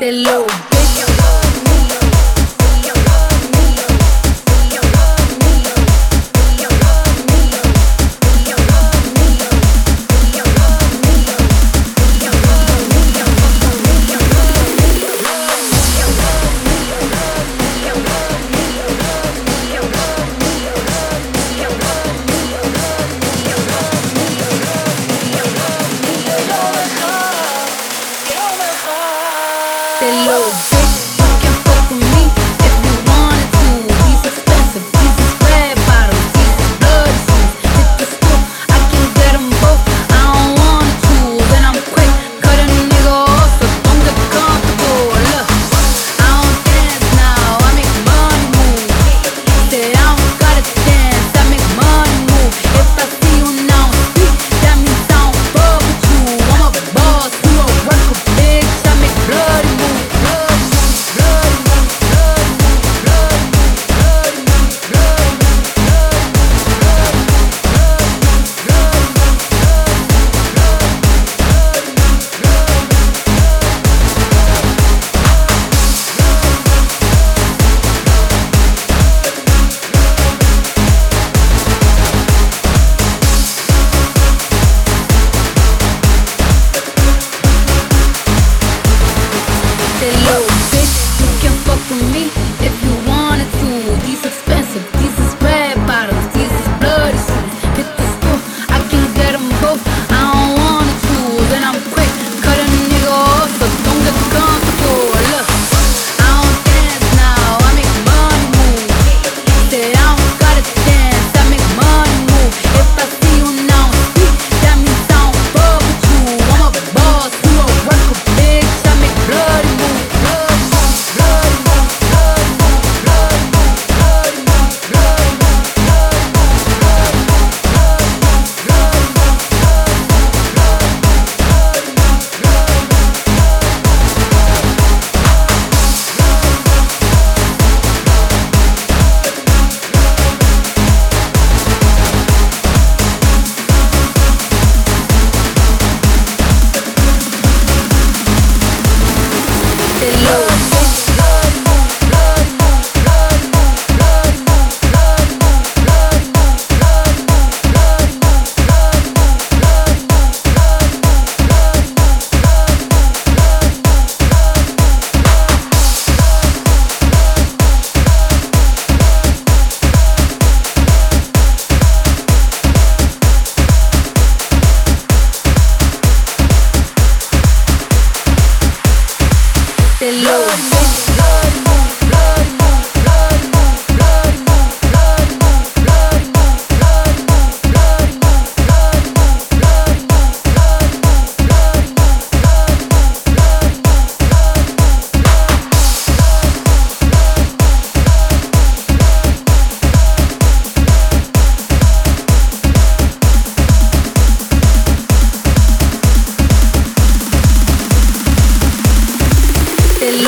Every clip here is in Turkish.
that low. Blue.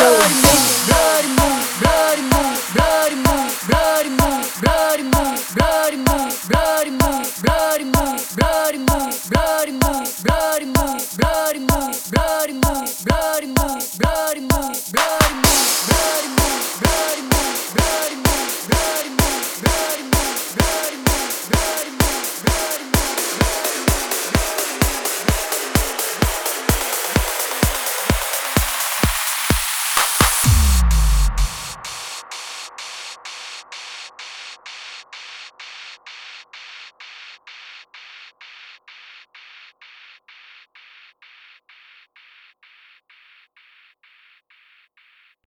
Bloody money, bloody money, bloody money, bloody money, bloody money.